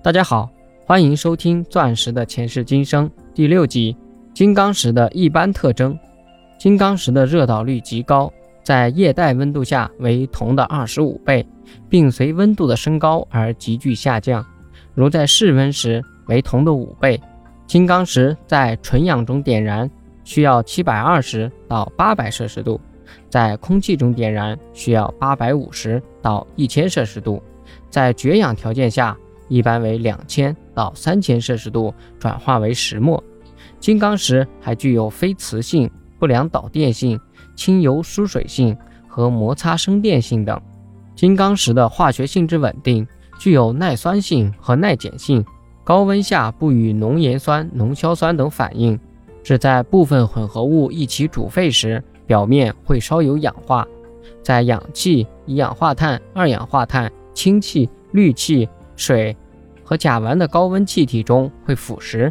大家好，欢迎收听《钻石的前世今生》第六集：金刚石的一般特征。金刚石的热导率极高，在液态温度下为铜的二十五倍，并随温度的升高而急剧下降。如在室温时为铜的五倍。金刚石在纯氧中点燃需要七百二十到八百摄氏度，在空气中点燃需要八百五十到一千摄氏度，在绝氧条件下。一般为两千到三千摄氏度转化为石墨。金刚石还具有非磁性、不良导电性、轻油疏水性和摩擦生电性等。金刚石的化学性质稳定，具有耐酸性和耐碱性，高温下不与浓盐酸、浓硝酸等反应，只在部分混合物一起煮沸时，表面会稍有氧化。在氧气、一氧化碳、二氧化碳、氢气、氯气。水和甲烷的高温气体中会腐蚀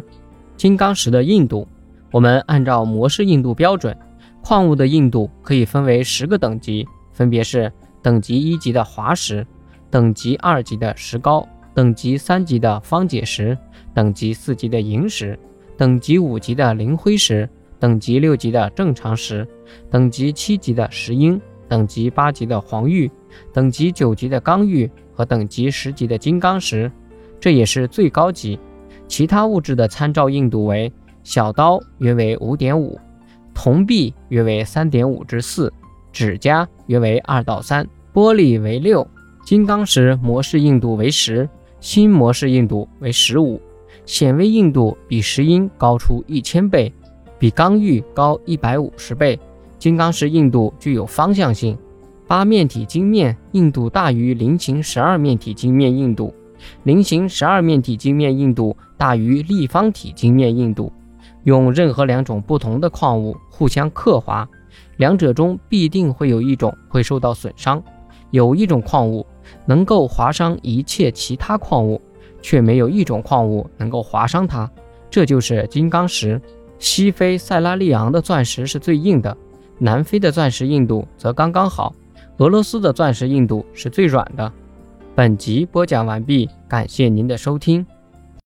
金刚石的硬度。我们按照模式硬度标准，矿物的硬度可以分为十个等级，分别是等级一级的滑石，等级二级的石膏，等级三级的方解石，等级四级的萤石，等级五级的磷灰石，等级六级的正常石，等级七级的石英，等级八级的黄玉，等级九级的刚玉。和等级十级的金刚石，这也是最高级。其他物质的参照硬度为：小刀约为五点五，铜币约为三点五至四，指甲约为二到三，玻璃为六。金刚石模式硬度为十，新模式硬度为十五，显微硬度比石英高出一千倍，比刚玉高一百五十倍。金刚石硬度具有方向性。八面体晶面硬度大于菱形十二面体晶面硬度，菱形十二面体晶面硬度大于立方体晶面硬度。用任何两种不同的矿物互相刻划，两者中必定会有一种会受到损伤。有一种矿物能够划伤一切其他矿物，却没有一种矿物能够划伤它，这就是金刚石。西非塞拉利昂的钻石是最硬的，南非的钻石硬度则刚刚好。俄罗斯的钻石硬度是最软的。本集播讲完毕，感谢您的收听。